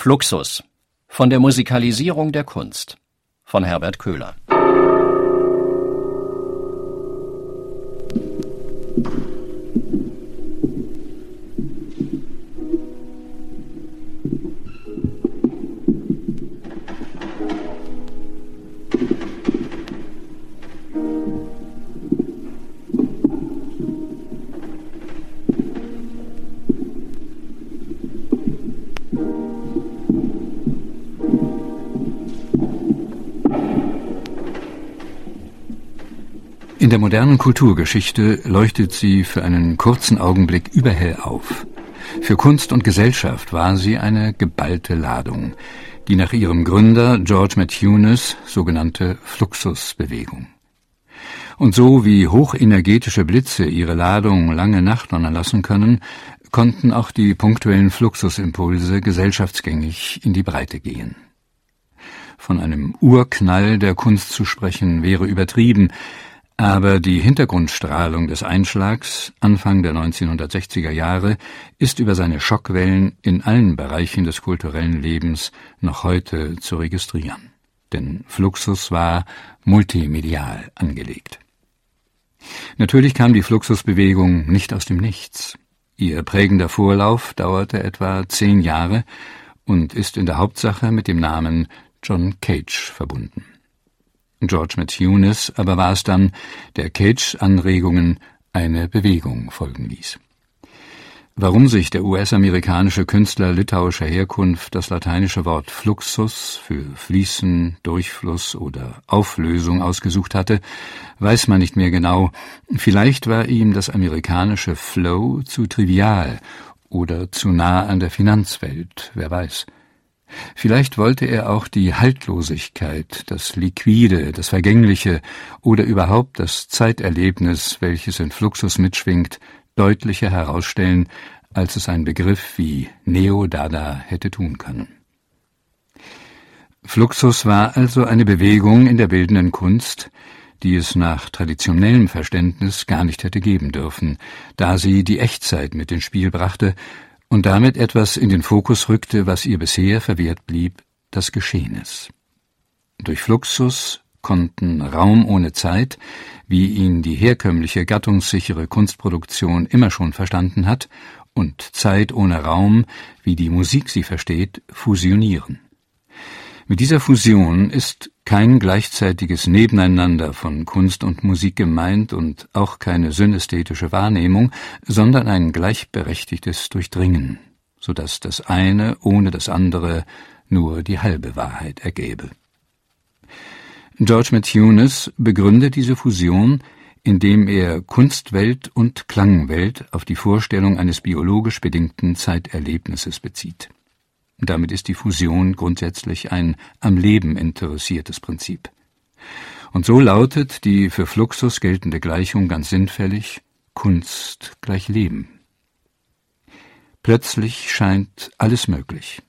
Fluxus von der Musikalisierung der Kunst von Herbert Köhler der modernen Kulturgeschichte leuchtet sie für einen kurzen Augenblick überhell auf. Für Kunst und Gesellschaft war sie eine geballte Ladung, die nach ihrem Gründer George Matthews sogenannte Fluxusbewegung. Und so wie hochenergetische Blitze ihre Ladung lange nachdonnern lassen können, konnten auch die punktuellen Fluxusimpulse gesellschaftsgängig in die Breite gehen. Von einem Urknall der Kunst zu sprechen wäre übertrieben, aber die Hintergrundstrahlung des Einschlags Anfang der 1960er Jahre ist über seine Schockwellen in allen Bereichen des kulturellen Lebens noch heute zu registrieren. Denn Fluxus war multimedial angelegt. Natürlich kam die Fluxusbewegung nicht aus dem Nichts. Ihr prägender Vorlauf dauerte etwa zehn Jahre und ist in der Hauptsache mit dem Namen John Cage verbunden. George Matthews aber war es dann, der Cage Anregungen eine Bewegung folgen ließ. Warum sich der US-amerikanische Künstler litauischer Herkunft das lateinische Wort Fluxus für Fließen, Durchfluss oder Auflösung ausgesucht hatte, weiß man nicht mehr genau. Vielleicht war ihm das amerikanische Flow zu trivial oder zu nah an der Finanzwelt, wer weiß. Vielleicht wollte er auch die Haltlosigkeit, das Liquide, das Vergängliche oder überhaupt das Zeiterlebnis, welches in Fluxus mitschwingt, deutlicher herausstellen, als es ein Begriff wie Neo-Dada hätte tun können. Fluxus war also eine Bewegung in der bildenden Kunst, die es nach traditionellem Verständnis gar nicht hätte geben dürfen, da sie die Echtzeit mit ins Spiel brachte und damit etwas in den Fokus rückte, was ihr bisher verwehrt blieb, das Geschehnis. Durch Fluxus konnten Raum ohne Zeit, wie ihn die herkömmliche gattungssichere Kunstproduktion immer schon verstanden hat, und Zeit ohne Raum, wie die Musik sie versteht, fusionieren. Mit dieser Fusion ist kein gleichzeitiges Nebeneinander von Kunst und Musik gemeint und auch keine synästhetische Wahrnehmung, sondern ein gleichberechtigtes Durchdringen, so dass das eine ohne das andere nur die halbe Wahrheit ergäbe. George Matthews begründet diese Fusion, indem er Kunstwelt und Klangwelt auf die Vorstellung eines biologisch bedingten Zeiterlebnisses bezieht. Damit ist die Fusion grundsätzlich ein am Leben interessiertes Prinzip. Und so lautet die für Fluxus geltende Gleichung ganz sinnfällig Kunst gleich Leben. Plötzlich scheint alles möglich.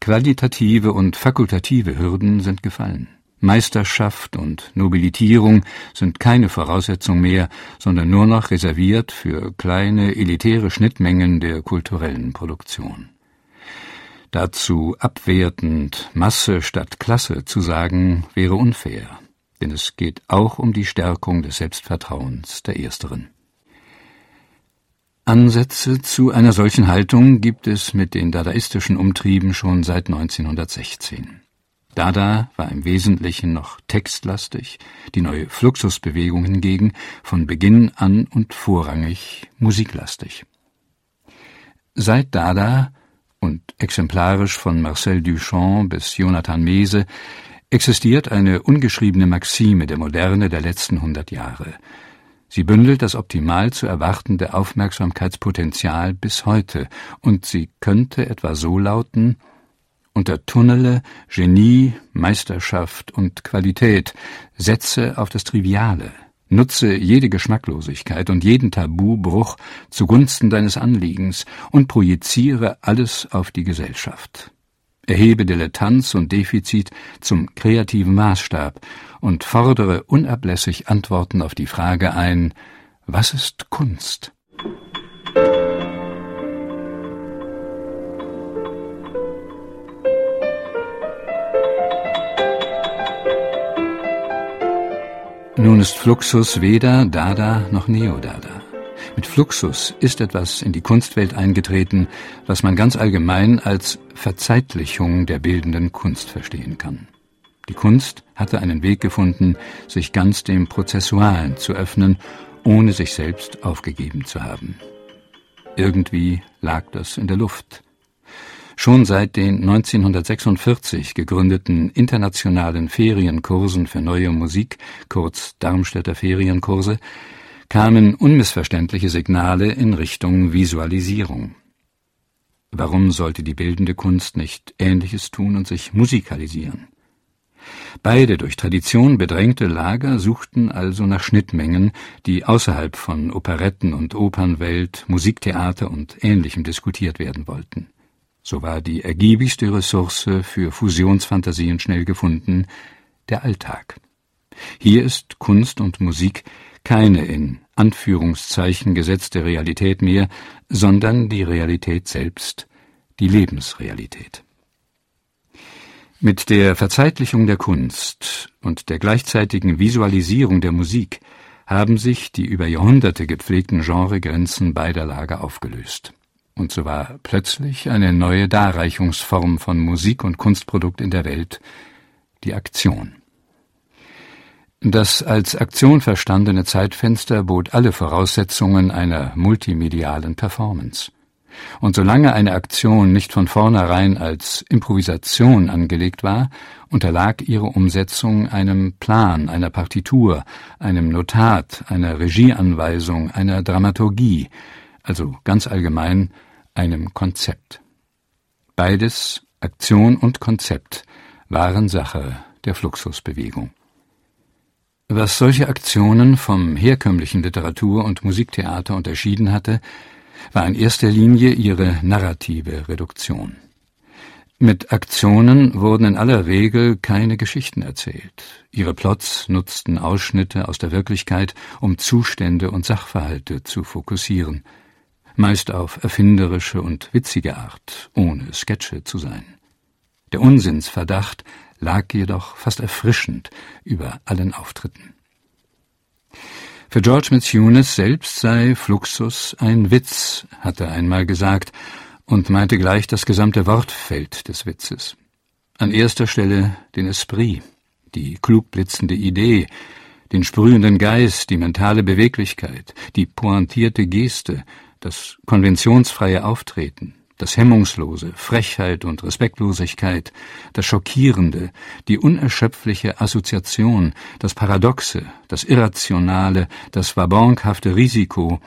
Qualitative und fakultative Hürden sind gefallen. Meisterschaft und Nobilitierung sind keine Voraussetzung mehr, sondern nur noch reserviert für kleine elitäre Schnittmengen der kulturellen Produktion. Dazu abwertend Masse statt Klasse zu sagen, wäre unfair, denn es geht auch um die Stärkung des Selbstvertrauens der Ersteren. Ansätze zu einer solchen Haltung gibt es mit den dadaistischen Umtrieben schon seit 1916. Dada war im Wesentlichen noch textlastig, die neue Fluxusbewegung hingegen von Beginn an und vorrangig musiklastig. Seit Dada und exemplarisch von Marcel Duchamp bis Jonathan Mese existiert eine ungeschriebene Maxime der Moderne der letzten hundert Jahre. Sie bündelt das optimal zu erwartende Aufmerksamkeitspotenzial bis heute, und sie könnte etwa so lauten Untertunnele Genie, Meisterschaft und Qualität, setze auf das Triviale, Nutze jede Geschmacklosigkeit und jeden Tabubruch zugunsten deines Anliegens und projiziere alles auf die Gesellschaft. Erhebe Dilettanz und Defizit zum kreativen Maßstab und fordere unablässig Antworten auf die Frage ein, was ist Kunst? Nun ist Fluxus weder Dada noch Neo-Dada. Mit Fluxus ist etwas in die Kunstwelt eingetreten, was man ganz allgemein als Verzeitlichung der bildenden Kunst verstehen kann. Die Kunst hatte einen Weg gefunden, sich ganz dem Prozessualen zu öffnen, ohne sich selbst aufgegeben zu haben. Irgendwie lag das in der Luft. Schon seit den 1946 gegründeten internationalen Ferienkursen für neue Musik, kurz Darmstädter Ferienkurse, kamen unmissverständliche Signale in Richtung Visualisierung. Warum sollte die bildende Kunst nicht Ähnliches tun und sich musikalisieren? Beide durch Tradition bedrängte Lager suchten also nach Schnittmengen, die außerhalb von Operetten und Opernwelt, Musiktheater und Ähnlichem diskutiert werden wollten. So war die ergiebigste Ressource für Fusionsfantasien schnell gefunden, der Alltag. Hier ist Kunst und Musik keine in Anführungszeichen gesetzte Realität mehr, sondern die Realität selbst, die Lebensrealität. Mit der Verzeitlichung der Kunst und der gleichzeitigen Visualisierung der Musik haben sich die über Jahrhunderte gepflegten Genregrenzen beider Lager aufgelöst. Und so war plötzlich eine neue Darreichungsform von Musik und Kunstprodukt in der Welt, die Aktion. Das als Aktion verstandene Zeitfenster bot alle Voraussetzungen einer multimedialen Performance. Und solange eine Aktion nicht von vornherein als Improvisation angelegt war, unterlag ihre Umsetzung einem Plan, einer Partitur, einem Notat, einer Regieanweisung, einer Dramaturgie, also ganz allgemein einem Konzept. Beides, Aktion und Konzept, waren Sache der Fluxusbewegung. Was solche Aktionen vom herkömmlichen Literatur- und Musiktheater unterschieden hatte, war in erster Linie ihre narrative Reduktion. Mit Aktionen wurden in aller Regel keine Geschichten erzählt. Ihre Plots nutzten Ausschnitte aus der Wirklichkeit, um Zustände und Sachverhalte zu fokussieren, meist auf erfinderische und witzige Art, ohne Sketche zu sein. Der Unsinnsverdacht lag jedoch fast erfrischend über allen Auftritten. Für George Mitsunis selbst sei Fluxus ein Witz, hat er einmal gesagt und meinte gleich das gesamte Wortfeld des Witzes. An erster Stelle den Esprit, die klug blitzende Idee, den sprühenden Geist, die mentale Beweglichkeit, die pointierte Geste, das konventionsfreie Auftreten, das Hemmungslose, Frechheit und Respektlosigkeit, das Schockierende, die unerschöpfliche Assoziation, das Paradoxe, das Irrationale, das vabankhafte Risiko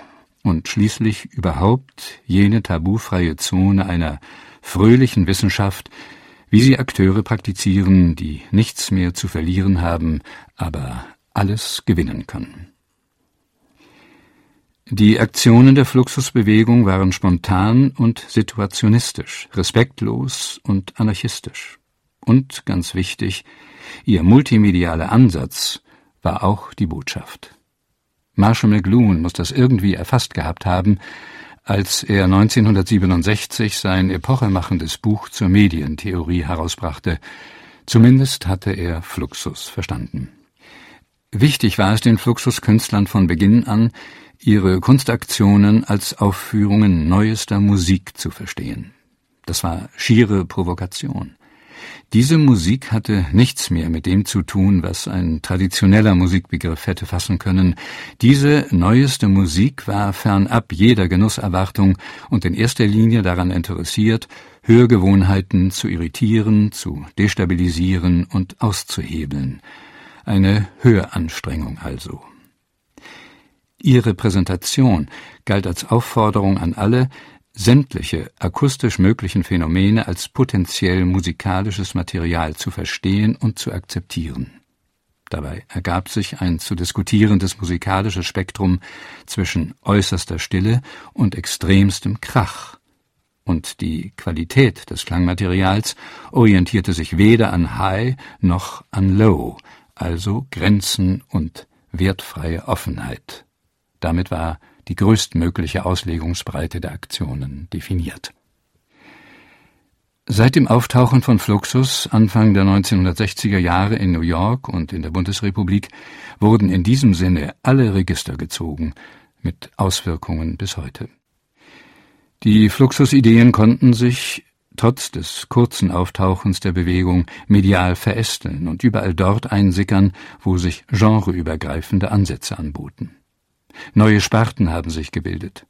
und schließlich überhaupt jene tabufreie Zone einer fröhlichen Wissenschaft, wie sie Akteure praktizieren, die nichts mehr zu verlieren haben, aber alles gewinnen können. Die Aktionen der Fluxusbewegung waren spontan und situationistisch, respektlos und anarchistisch. Und, ganz wichtig, ihr multimedialer Ansatz war auch die Botschaft. Marshall McLuhan muss das irgendwie erfasst gehabt haben, als er 1967 sein epochemachendes Buch zur Medientheorie herausbrachte. Zumindest hatte er Fluxus verstanden. Wichtig war es den Fluxuskünstlern von Beginn an, ihre Kunstaktionen als Aufführungen neuester Musik zu verstehen. Das war schiere Provokation. Diese Musik hatte nichts mehr mit dem zu tun, was ein traditioneller Musikbegriff hätte fassen können. Diese neueste Musik war fernab jeder Genusserwartung und in erster Linie daran interessiert, Hörgewohnheiten zu irritieren, zu destabilisieren und auszuhebeln. Eine Höranstrengung also. Ihre Präsentation galt als Aufforderung an alle, sämtliche akustisch möglichen Phänomene als potenziell musikalisches Material zu verstehen und zu akzeptieren. Dabei ergab sich ein zu diskutierendes musikalisches Spektrum zwischen äußerster Stille und extremstem Krach, und die Qualität des Klangmaterials orientierte sich weder an High noch an Low, also Grenzen und wertfreie Offenheit. Damit war die größtmögliche Auslegungsbreite der Aktionen definiert. Seit dem Auftauchen von Fluxus Anfang der 1960er Jahre in New York und in der Bundesrepublik wurden in diesem Sinne alle Register gezogen, mit Auswirkungen bis heute. Die Fluxus-Ideen konnten sich, trotz des kurzen Auftauchens der Bewegung, medial verästeln und überall dort einsickern, wo sich genreübergreifende Ansätze anboten. Neue Sparten haben sich gebildet.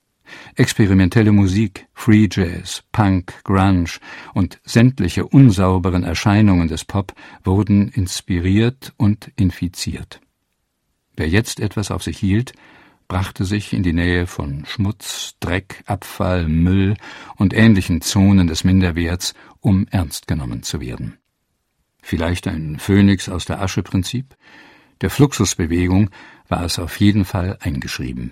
Experimentelle Musik, Free Jazz, Punk, Grunge und sämtliche unsauberen Erscheinungen des Pop wurden inspiriert und infiziert. Wer jetzt etwas auf sich hielt, brachte sich in die Nähe von Schmutz, Dreck, Abfall, Müll und ähnlichen Zonen des Minderwerts, um ernst genommen zu werden. Vielleicht ein Phönix aus der Asche Prinzip? Der Fluxusbewegung war es auf jeden Fall eingeschrieben.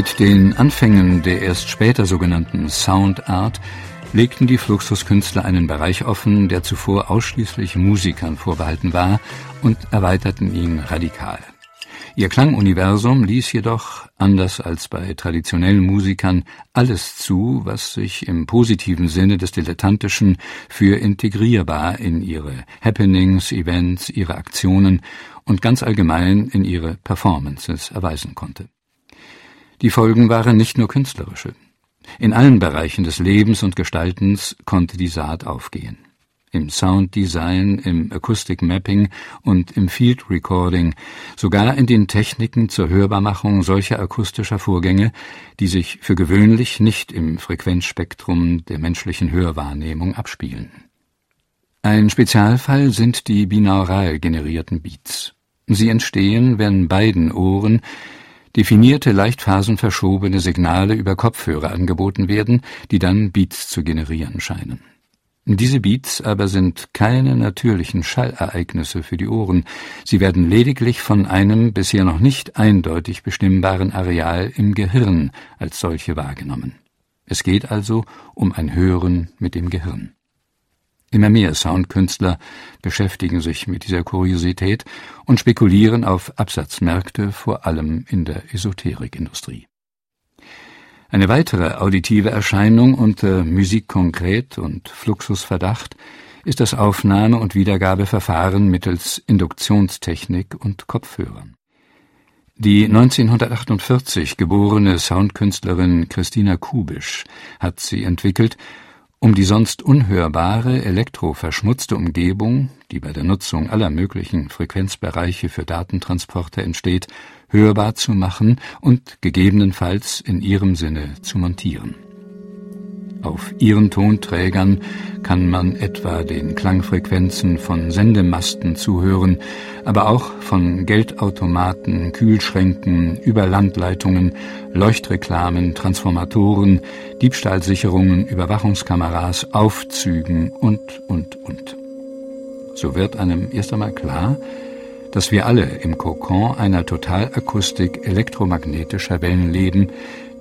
Mit den Anfängen der erst später sogenannten Sound Art legten die Fluxuskünstler einen Bereich offen, der zuvor ausschließlich Musikern vorbehalten war, und erweiterten ihn radikal. Ihr Klanguniversum ließ jedoch, anders als bei traditionellen Musikern, alles zu, was sich im positiven Sinne des Dilettantischen für integrierbar in ihre Happenings, Events, ihre Aktionen und ganz allgemein in ihre Performances erweisen konnte. Die Folgen waren nicht nur künstlerische. In allen Bereichen des Lebens und Gestaltens konnte die Saat aufgehen. Im Sounddesign, im Acoustic Mapping und im Field Recording, sogar in den Techniken zur Hörbarmachung solcher akustischer Vorgänge, die sich für gewöhnlich nicht im Frequenzspektrum der menschlichen Hörwahrnehmung abspielen. Ein Spezialfall sind die binaural generierten Beats. Sie entstehen, wenn beiden Ohren definierte, leicht phasenverschobene Signale über Kopfhörer angeboten werden, die dann Beats zu generieren scheinen. Diese Beats aber sind keine natürlichen Schallereignisse für die Ohren, sie werden lediglich von einem bisher noch nicht eindeutig bestimmbaren Areal im Gehirn als solche wahrgenommen. Es geht also um ein Hören mit dem Gehirn. Immer mehr Soundkünstler beschäftigen sich mit dieser Kuriosität und spekulieren auf Absatzmärkte, vor allem in der Esoterikindustrie. Eine weitere auditive Erscheinung unter Musik konkret und Fluxusverdacht ist das Aufnahme- und Wiedergabeverfahren mittels Induktionstechnik und Kopfhörern. Die 1948 geborene Soundkünstlerin Christina Kubisch hat sie entwickelt um die sonst unhörbare, elektroverschmutzte Umgebung, die bei der Nutzung aller möglichen Frequenzbereiche für Datentransporte entsteht, hörbar zu machen und gegebenenfalls in ihrem Sinne zu montieren auf ihren Tonträgern kann man etwa den Klangfrequenzen von Sendemasten zuhören, aber auch von Geldautomaten, Kühlschränken, Überlandleitungen, Leuchtreklamen, Transformatoren, Diebstahlsicherungen, Überwachungskameras, Aufzügen und, und, und. So wird einem erst einmal klar, dass wir alle im Kokon einer Totalakustik elektromagnetischer Wellen leben,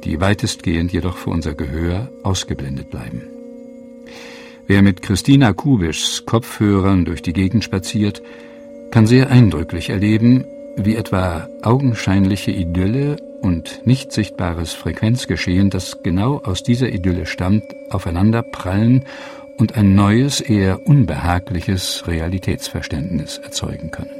die weitestgehend jedoch für unser Gehör ausgeblendet bleiben. Wer mit Christina Kubischs Kopfhörern durch die Gegend spaziert, kann sehr eindrücklich erleben, wie etwa augenscheinliche Idylle und nicht sichtbares Frequenzgeschehen, das genau aus dieser Idylle stammt, aufeinander prallen und ein neues, eher unbehagliches Realitätsverständnis erzeugen können.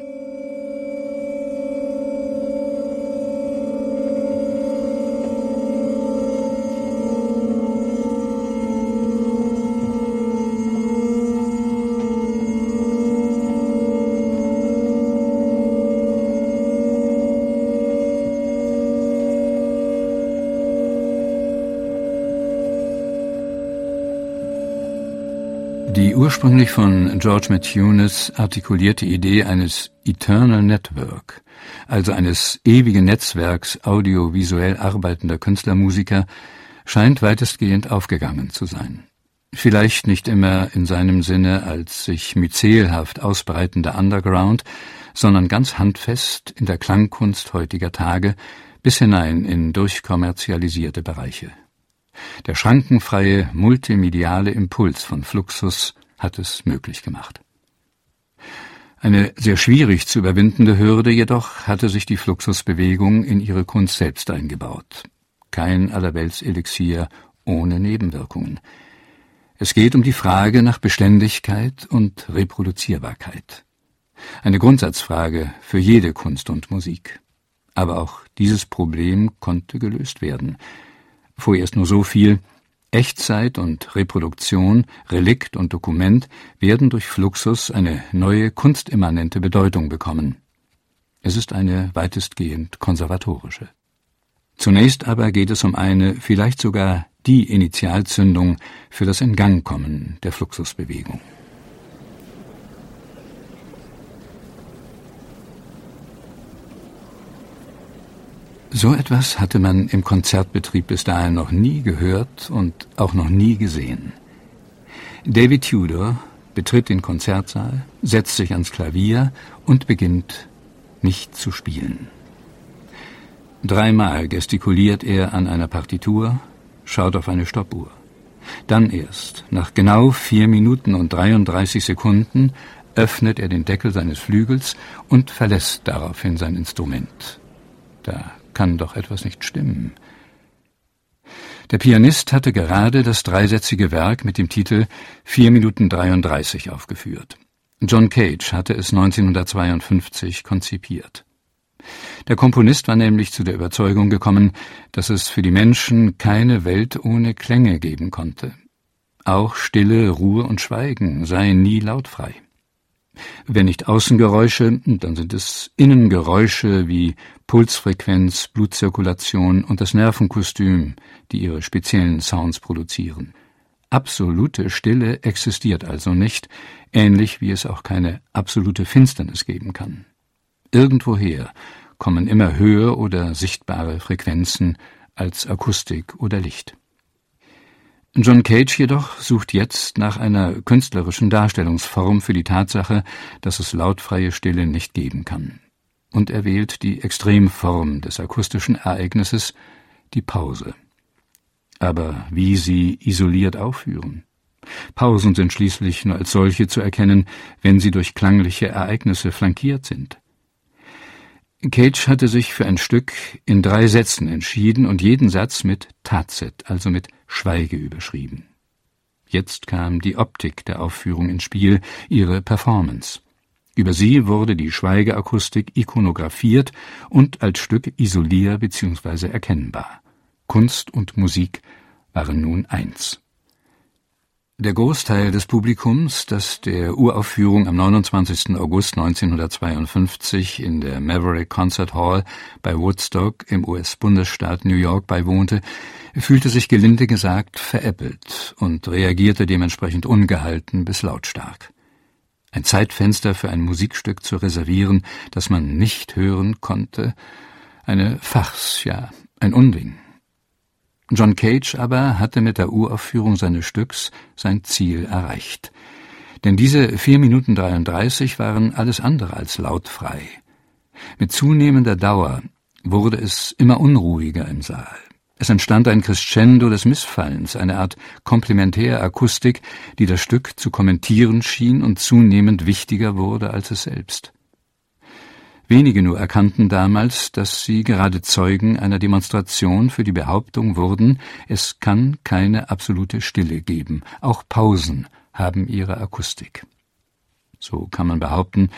Ursprünglich von George Matthews artikulierte Idee eines Eternal Network, also eines ewigen Netzwerks audiovisuell arbeitender Künstlermusiker, scheint weitestgehend aufgegangen zu sein. Vielleicht nicht immer in seinem Sinne als sich myzelhaft ausbreitender Underground, sondern ganz handfest in der Klangkunst heutiger Tage bis hinein in durchkommerzialisierte Bereiche. Der schrankenfreie multimediale Impuls von Fluxus hat es möglich gemacht. Eine sehr schwierig zu überwindende Hürde jedoch hatte sich die Fluxusbewegung in ihre Kunst selbst eingebaut. Kein Allerweltselixier ohne Nebenwirkungen. Es geht um die Frage nach Beständigkeit und Reproduzierbarkeit. Eine Grundsatzfrage für jede Kunst und Musik. Aber auch dieses Problem konnte gelöst werden. Vorerst nur so viel, Echtzeit und Reproduktion, Relikt und Dokument werden durch Fluxus eine neue kunstimmanente Bedeutung bekommen. Es ist eine weitestgehend konservatorische. Zunächst aber geht es um eine, vielleicht sogar die Initialzündung für das Ingangkommen der Fluxusbewegung. So etwas hatte man im Konzertbetrieb bis dahin noch nie gehört und auch noch nie gesehen. David Tudor betritt den Konzertsaal, setzt sich ans Klavier und beginnt nicht zu spielen. Dreimal gestikuliert er an einer Partitur, schaut auf eine Stoppuhr. Dann erst, nach genau vier Minuten und 33 Sekunden, öffnet er den Deckel seines Flügels und verlässt daraufhin sein Instrument. Da kann doch etwas nicht stimmen. Der Pianist hatte gerade das dreisätzige Werk mit dem Titel Vier Minuten 33 aufgeführt. John Cage hatte es 1952 konzipiert. Der Komponist war nämlich zu der Überzeugung gekommen, dass es für die Menschen keine Welt ohne Klänge geben konnte. Auch Stille, Ruhe und Schweigen seien nie lautfrei. Wenn nicht Außengeräusche, dann sind es Innengeräusche wie Pulsfrequenz, Blutzirkulation und das Nervenkostüm, die ihre speziellen Sounds produzieren. Absolute Stille existiert also nicht, ähnlich wie es auch keine absolute Finsternis geben kann. Irgendwoher kommen immer höher oder sichtbare Frequenzen als Akustik oder Licht. John Cage jedoch sucht jetzt nach einer künstlerischen Darstellungsform für die Tatsache, dass es lautfreie Stille nicht geben kann. Und er wählt die Extremform des akustischen Ereignisses, die Pause. Aber wie sie isoliert aufführen? Pausen sind schließlich nur als solche zu erkennen, wenn sie durch klangliche Ereignisse flankiert sind. Cage hatte sich für ein Stück in drei Sätzen entschieden und jeden Satz mit Tazet, also mit Schweige überschrieben. Jetzt kam die Optik der Aufführung ins Spiel, ihre Performance. Über sie wurde die Schweigeakustik ikonografiert und als Stück isolier bzw. erkennbar. Kunst und Musik waren nun eins. Der Großteil des Publikums, das der Uraufführung am 29. August 1952 in der Maverick Concert Hall bei Woodstock im US-Bundesstaat New York beiwohnte, fühlte sich gelinde gesagt veräppelt und reagierte dementsprechend ungehalten bis lautstark. Ein Zeitfenster für ein Musikstück zu reservieren, das man nicht hören konnte, eine Farce, ja, ein Unding. John Cage aber hatte mit der Uraufführung seines Stücks sein Ziel erreicht. Denn diese vier Minuten 33 waren alles andere als lautfrei. Mit zunehmender Dauer wurde es immer unruhiger im Saal. Es entstand ein Crescendo des Missfallens, eine Art Komplementärakustik, die das Stück zu kommentieren schien und zunehmend wichtiger wurde als es selbst. Wenige nur erkannten damals, dass sie gerade Zeugen einer Demonstration für die Behauptung wurden, es kann keine absolute Stille geben, auch Pausen haben ihre Akustik. So kann man behaupten,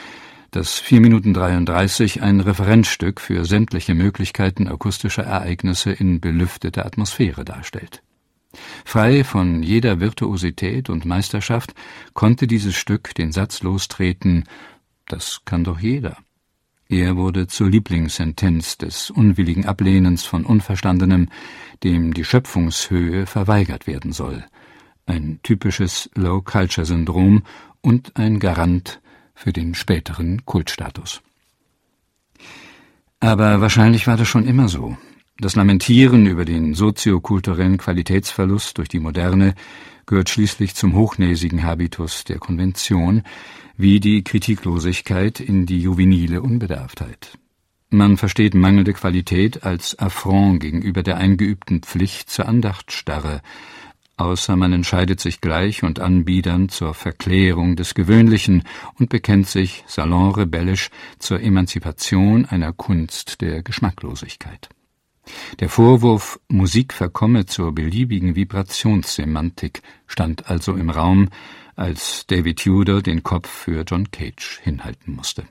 dass 4 Minuten 33 ein Referenzstück für sämtliche Möglichkeiten akustischer Ereignisse in belüfteter Atmosphäre darstellt. Frei von jeder Virtuosität und Meisterschaft konnte dieses Stück den Satz lostreten, das kann doch jeder. Er wurde zur Lieblingssentenz des unwilligen Ablehnens von Unverstandenem, dem die Schöpfungshöhe verweigert werden soll. Ein typisches Low-Culture-Syndrom und ein Garant für den späteren Kultstatus. Aber wahrscheinlich war das schon immer so. Das Lamentieren über den soziokulturellen Qualitätsverlust durch die Moderne gehört schließlich zum hochnäsigen Habitus der Konvention, wie die Kritiklosigkeit in die juvenile Unbedarftheit. Man versteht mangelnde Qualität als Affront gegenüber der eingeübten Pflicht zur Andachtstarre, außer man entscheidet sich gleich und anbiedernd zur Verklärung des Gewöhnlichen und bekennt sich salonrebellisch zur Emanzipation einer Kunst der Geschmacklosigkeit. Der Vorwurf, Musik verkomme zur beliebigen Vibrationssemantik, stand also im Raum, als David Tudor den Kopf für John Cage hinhalten musste.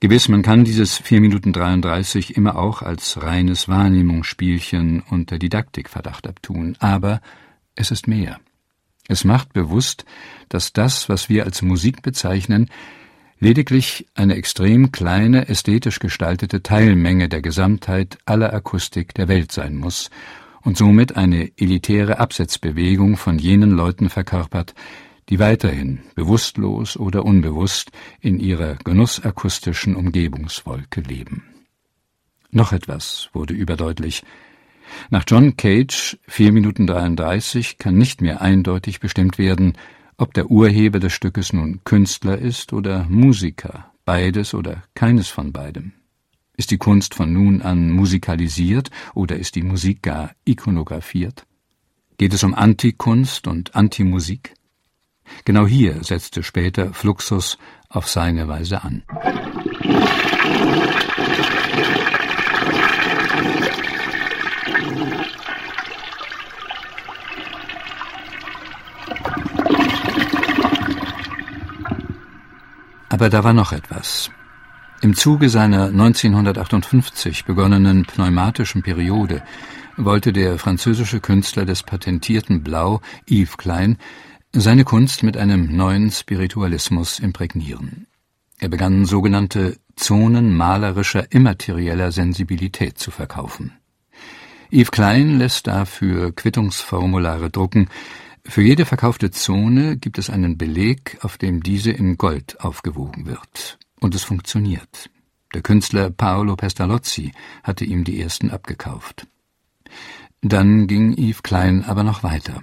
Gewiss, man kann dieses 4 Minuten 33 immer auch als reines Wahrnehmungsspielchen unter Didaktikverdacht abtun, aber es ist mehr. Es macht bewusst, dass das, was wir als Musik bezeichnen, lediglich eine extrem kleine, ästhetisch gestaltete Teilmenge der Gesamtheit aller Akustik der Welt sein muss und somit eine elitäre Absetzbewegung von jenen Leuten verkörpert, die weiterhin, bewusstlos oder unbewusst, in ihrer genussakustischen Umgebungswolke leben. Noch etwas wurde überdeutlich. Nach John Cage, 4 Minuten 33, kann nicht mehr eindeutig bestimmt werden, ob der Urheber des Stückes nun Künstler ist oder Musiker, beides oder keines von beidem. Ist die Kunst von nun an musikalisiert oder ist die Musik gar ikonografiert? Geht es um Antikunst und Antimusik? Genau hier setzte später Fluxus auf seine Weise an. Aber da war noch etwas. Im Zuge seiner 1958 begonnenen pneumatischen Periode wollte der französische Künstler des patentierten Blau, Yves Klein, seine Kunst mit einem neuen Spiritualismus imprägnieren. Er begann sogenannte Zonen malerischer immaterieller Sensibilität zu verkaufen. Yves Klein lässt dafür Quittungsformulare drucken. Für jede verkaufte Zone gibt es einen Beleg, auf dem diese in Gold aufgewogen wird. Und es funktioniert. Der Künstler Paolo Pestalozzi hatte ihm die ersten abgekauft. Dann ging Yves Klein aber noch weiter.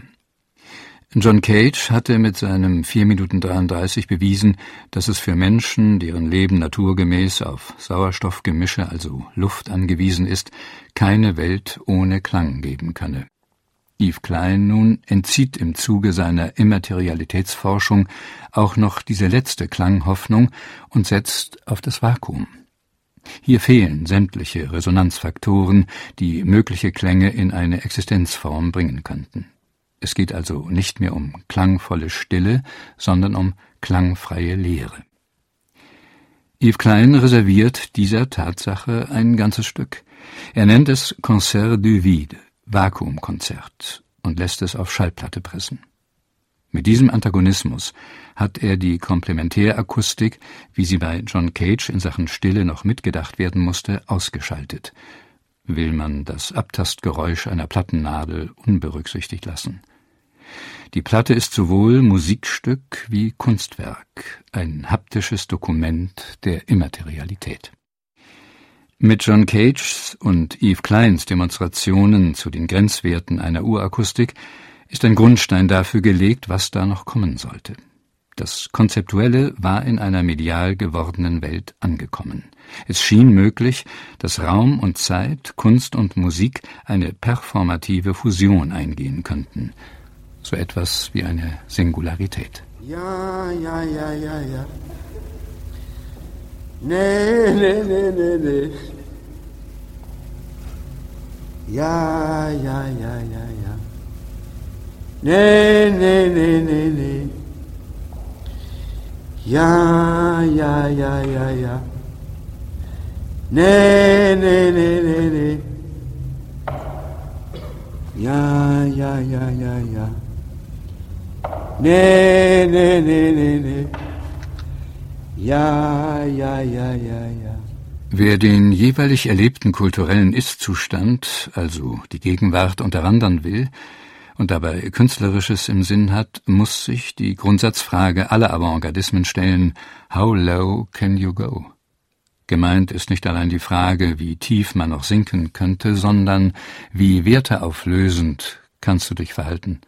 John Cage hatte mit seinem 4 Minuten 33 bewiesen, dass es für Menschen, deren Leben naturgemäß auf Sauerstoffgemische, also Luft angewiesen ist, keine Welt ohne Klang geben könne. Yves Klein nun entzieht im Zuge seiner Immaterialitätsforschung auch noch diese letzte Klanghoffnung und setzt auf das Vakuum. Hier fehlen sämtliche Resonanzfaktoren, die mögliche Klänge in eine Existenzform bringen könnten. Es geht also nicht mehr um klangvolle Stille, sondern um klangfreie Leere. Yves Klein reserviert dieser Tatsache ein ganzes Stück. Er nennt es Concert du Vide, Vakuumkonzert, und lässt es auf Schallplatte pressen. Mit diesem Antagonismus hat er die Komplementärakustik, wie sie bei John Cage in Sachen Stille noch mitgedacht werden musste, ausgeschaltet. Will man das Abtastgeräusch einer Plattennadel unberücksichtigt lassen. Die Platte ist sowohl Musikstück wie Kunstwerk, ein haptisches Dokument der Immaterialität. Mit John Cages und Yves Kleins Demonstrationen zu den Grenzwerten einer Urakustik ist ein Grundstein dafür gelegt, was da noch kommen sollte. Das Konzeptuelle war in einer medial gewordenen Welt angekommen. Es schien möglich, dass Raum und Zeit, Kunst und Musik eine performative Fusion eingehen könnten – so etwas wie eine Singularität. Ja, ja, ja, ja, ja. Nee, nee, nee, nee, nee. Ja, ja, ja, ja, ja. Nee, nee, nee, nee, nee. Ja, ja, ja, ja, ja. Nee, nee, nee, nee, nee. Ja, ja, ja, ja, ja. Nee, nee, nee, nee, nee. Ja, ja, ja, ja, ja. Wer den jeweilig erlebten kulturellen Ist-Zustand, also die Gegenwart, unterwandern will und dabei Künstlerisches im Sinn hat, muss sich die Grundsatzfrage aller Avantgardismen stellen: How low can you go? Gemeint ist nicht allein die Frage, wie tief man noch sinken könnte, sondern wie werteauflösend kannst du dich verhalten.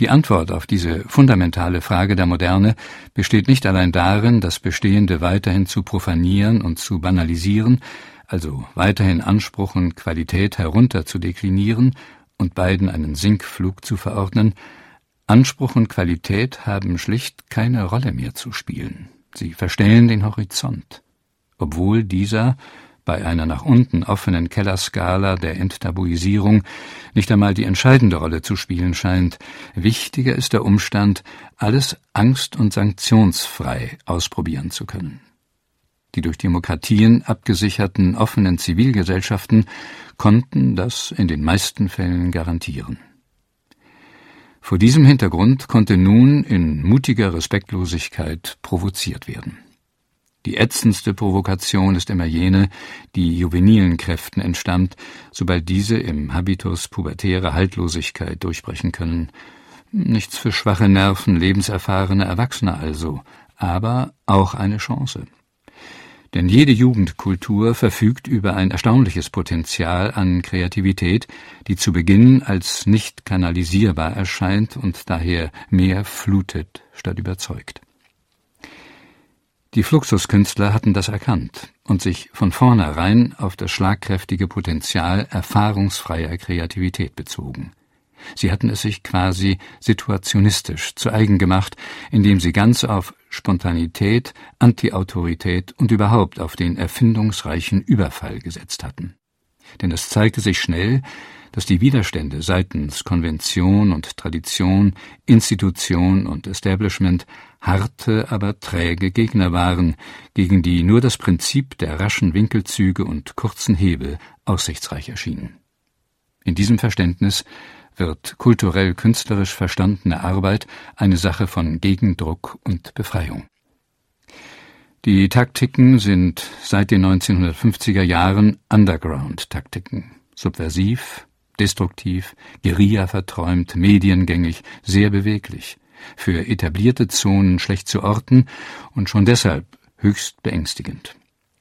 Die Antwort auf diese fundamentale Frage der Moderne besteht nicht allein darin, das Bestehende weiterhin zu profanieren und zu banalisieren, also weiterhin Anspruch und Qualität herunter zu deklinieren und beiden einen Sinkflug zu verordnen, Anspruch und Qualität haben schlicht keine Rolle mehr zu spielen. Sie verstellen den Horizont obwohl dieser bei einer nach unten offenen Kellerskala der Enttabuisierung nicht einmal die entscheidende Rolle zu spielen scheint. Wichtiger ist der Umstand, alles angst- und sanktionsfrei ausprobieren zu können. Die durch Demokratien abgesicherten offenen Zivilgesellschaften konnten das in den meisten Fällen garantieren. Vor diesem Hintergrund konnte nun in mutiger Respektlosigkeit provoziert werden. Die ätzendste Provokation ist immer jene, die juvenilen Kräften entstammt, sobald diese im Habitus pubertärer Haltlosigkeit durchbrechen können. Nichts für schwache Nerven lebenserfahrene Erwachsene also, aber auch eine Chance. Denn jede Jugendkultur verfügt über ein erstaunliches Potenzial an Kreativität, die zu Beginn als nicht kanalisierbar erscheint und daher mehr flutet statt überzeugt. Die Fluxuskünstler hatten das erkannt und sich von vornherein auf das schlagkräftige Potenzial erfahrungsfreier Kreativität bezogen. Sie hatten es sich quasi situationistisch zu eigen gemacht, indem sie ganz auf Spontanität, Antiautorität und überhaupt auf den erfindungsreichen Überfall gesetzt hatten. Denn es zeigte sich schnell, dass die Widerstände seitens Konvention und Tradition, Institution und Establishment harte, aber träge Gegner waren, gegen die nur das Prinzip der raschen Winkelzüge und kurzen Hebel aussichtsreich erschienen. In diesem Verständnis wird kulturell künstlerisch verstandene Arbeit eine Sache von Gegendruck und Befreiung. Die Taktiken sind seit den 1950er Jahren Underground-Taktiken, subversiv, destruktiv, Guerilla verträumt, mediengängig, sehr beweglich, für etablierte Zonen schlecht zu orten und schon deshalb höchst beängstigend.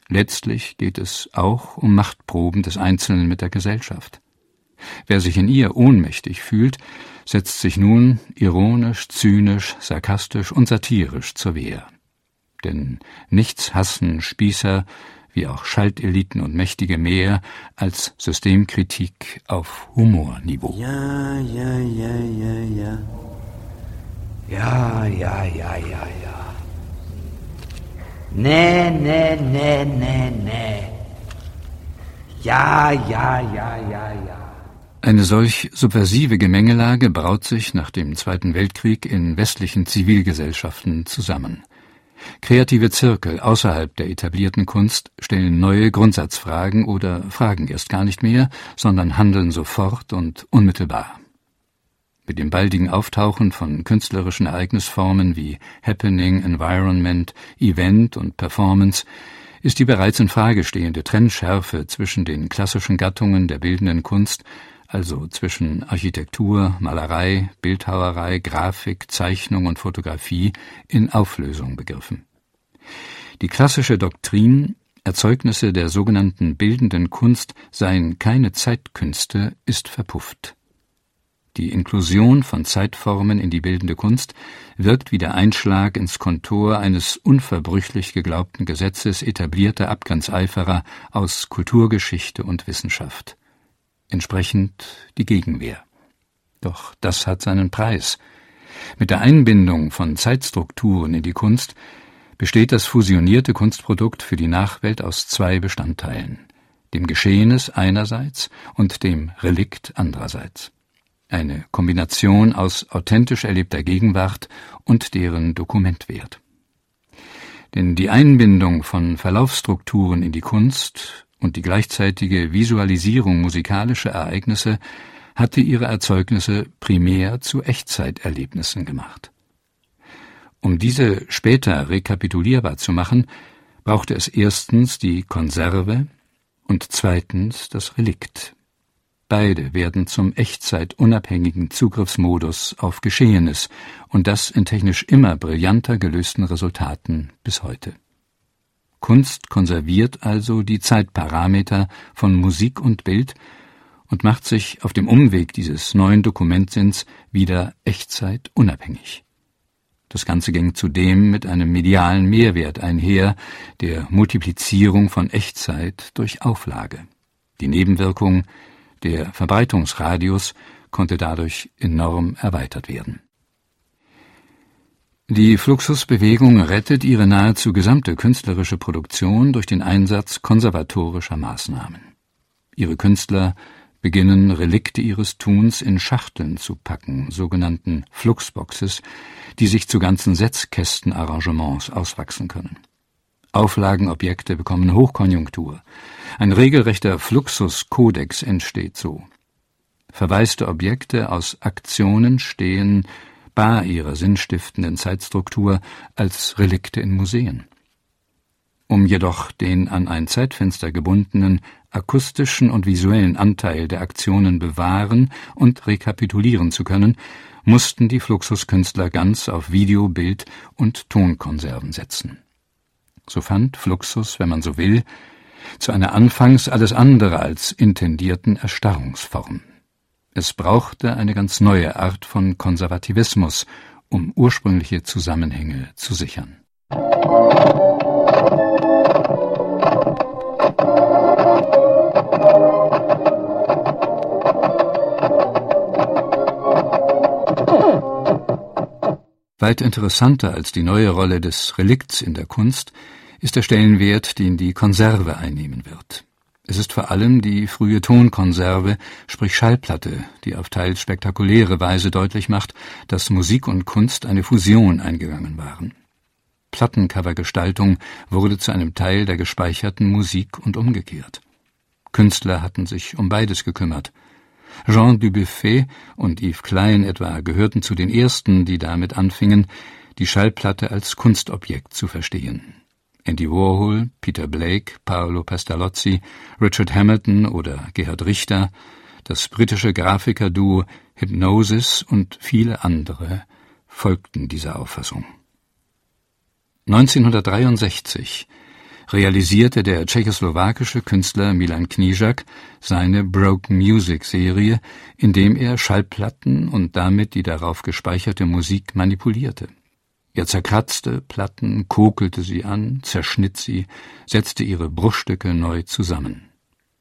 Letztlich geht es auch um Machtproben des Einzelnen mit der Gesellschaft. Wer sich in ihr ohnmächtig fühlt, setzt sich nun ironisch, zynisch, sarkastisch und satirisch zur Wehr. Denn nichts hassen Spießer wie auch Schalteliten und Mächtige mehr als Systemkritik auf Humorniveau. Ja, ja, ja, ja, ja. Ja, ja, ja, ja, ja. Nee, nee, nee, nee, nee. Ja, ja, ja, ja, ja. Eine solch subversive Gemengelage braut sich nach dem Zweiten Weltkrieg in westlichen Zivilgesellschaften zusammen. Kreative Zirkel außerhalb der etablierten Kunst stellen neue Grundsatzfragen oder fragen erst gar nicht mehr, sondern handeln sofort und unmittelbar. Mit dem baldigen Auftauchen von künstlerischen Ereignisformen wie Happening, Environment, Event und Performance ist die bereits in Frage stehende Trennschärfe zwischen den klassischen Gattungen der bildenden Kunst also zwischen Architektur, Malerei, Bildhauerei, Grafik, Zeichnung und Fotografie, in Auflösung begriffen. Die klassische Doktrin, Erzeugnisse der sogenannten bildenden Kunst seien keine Zeitkünste, ist verpufft. Die Inklusion von Zeitformen in die bildende Kunst wirkt wie der Einschlag ins Kontor eines unverbrüchlich geglaubten Gesetzes etablierter Abgrenzeiferer aus Kulturgeschichte und Wissenschaft entsprechend die Gegenwehr. Doch das hat seinen Preis. Mit der Einbindung von Zeitstrukturen in die Kunst besteht das fusionierte Kunstprodukt für die Nachwelt aus zwei Bestandteilen, dem Geschehenes einerseits und dem Relikt andererseits. Eine Kombination aus authentisch erlebter Gegenwart und deren Dokumentwert. Denn die Einbindung von Verlaufsstrukturen in die Kunst und die gleichzeitige Visualisierung musikalischer Ereignisse hatte ihre Erzeugnisse primär zu Echtzeiterlebnissen gemacht. Um diese später rekapitulierbar zu machen, brauchte es erstens die Konserve und zweitens das Relikt. Beide werden zum echtzeitunabhängigen Zugriffsmodus auf Geschehenes und das in technisch immer brillanter gelösten Resultaten bis heute. Kunst konserviert also die Zeitparameter von Musik und Bild und macht sich auf dem Umweg dieses neuen Dokumentsinns wieder Echtzeit unabhängig. Das Ganze ging zudem mit einem medialen Mehrwert einher, der Multiplizierung von Echtzeit durch Auflage. Die Nebenwirkung, der Verbreitungsradius konnte dadurch enorm erweitert werden. Die Fluxusbewegung rettet ihre nahezu gesamte künstlerische Produktion durch den Einsatz konservatorischer Maßnahmen. Ihre Künstler beginnen Relikte ihres Tuns in Schachteln zu packen, sogenannten Fluxboxes, die sich zu ganzen Setzkästenarrangements auswachsen können. Auflagenobjekte bekommen Hochkonjunktur. Ein regelrechter Fluxuskodex entsteht so. Verwaiste Objekte aus Aktionen stehen bar ihrer sinnstiftenden Zeitstruktur als Relikte in Museen. Um jedoch den an ein Zeitfenster gebundenen akustischen und visuellen Anteil der Aktionen bewahren und rekapitulieren zu können, mussten die Fluxuskünstler ganz auf Video, Bild und Tonkonserven setzen. So fand Fluxus, wenn man so will, zu einer anfangs alles andere als intendierten Erstarrungsform. Es brauchte eine ganz neue Art von Konservativismus, um ursprüngliche Zusammenhänge zu sichern. Weit interessanter als die neue Rolle des Relikts in der Kunst ist der Stellenwert, den die Konserve einnehmen wird. Es ist vor allem die frühe Tonkonserve, sprich Schallplatte, die auf teils spektakuläre Weise deutlich macht, dass Musik und Kunst eine Fusion eingegangen waren. Plattencovergestaltung wurde zu einem Teil der gespeicherten Musik und umgekehrt. Künstler hatten sich um beides gekümmert. Jean Dubuffet und Yves Klein etwa gehörten zu den ersten, die damit anfingen, die Schallplatte als Kunstobjekt zu verstehen. Andy Warhol, Peter Blake, Paolo Pestalozzi, Richard Hamilton oder Gerhard Richter, das britische Grafikerduo Hypnosis und viele andere folgten dieser Auffassung. 1963 realisierte der tschechoslowakische Künstler Milan Knižak seine Broken Music Serie, indem er Schallplatten und damit die darauf gespeicherte Musik manipulierte. Er zerkratzte Platten, kokelte sie an, zerschnitt sie, setzte ihre Bruchstücke neu zusammen.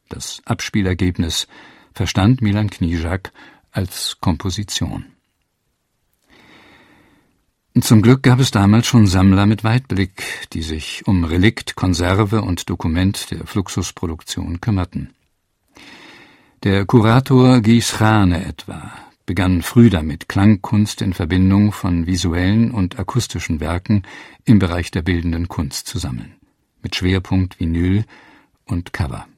Das Abspielergebnis verstand Milan Knižak als Komposition. Zum Glück gab es damals schon Sammler mit Weitblick, die sich um Relikt, Konserve und Dokument der Fluxusproduktion kümmerten. Der Kurator Guy Schrane etwa begann früh damit, Klangkunst in Verbindung von visuellen und akustischen Werken im Bereich der bildenden Kunst zu sammeln, mit Schwerpunkt Vinyl und Cover.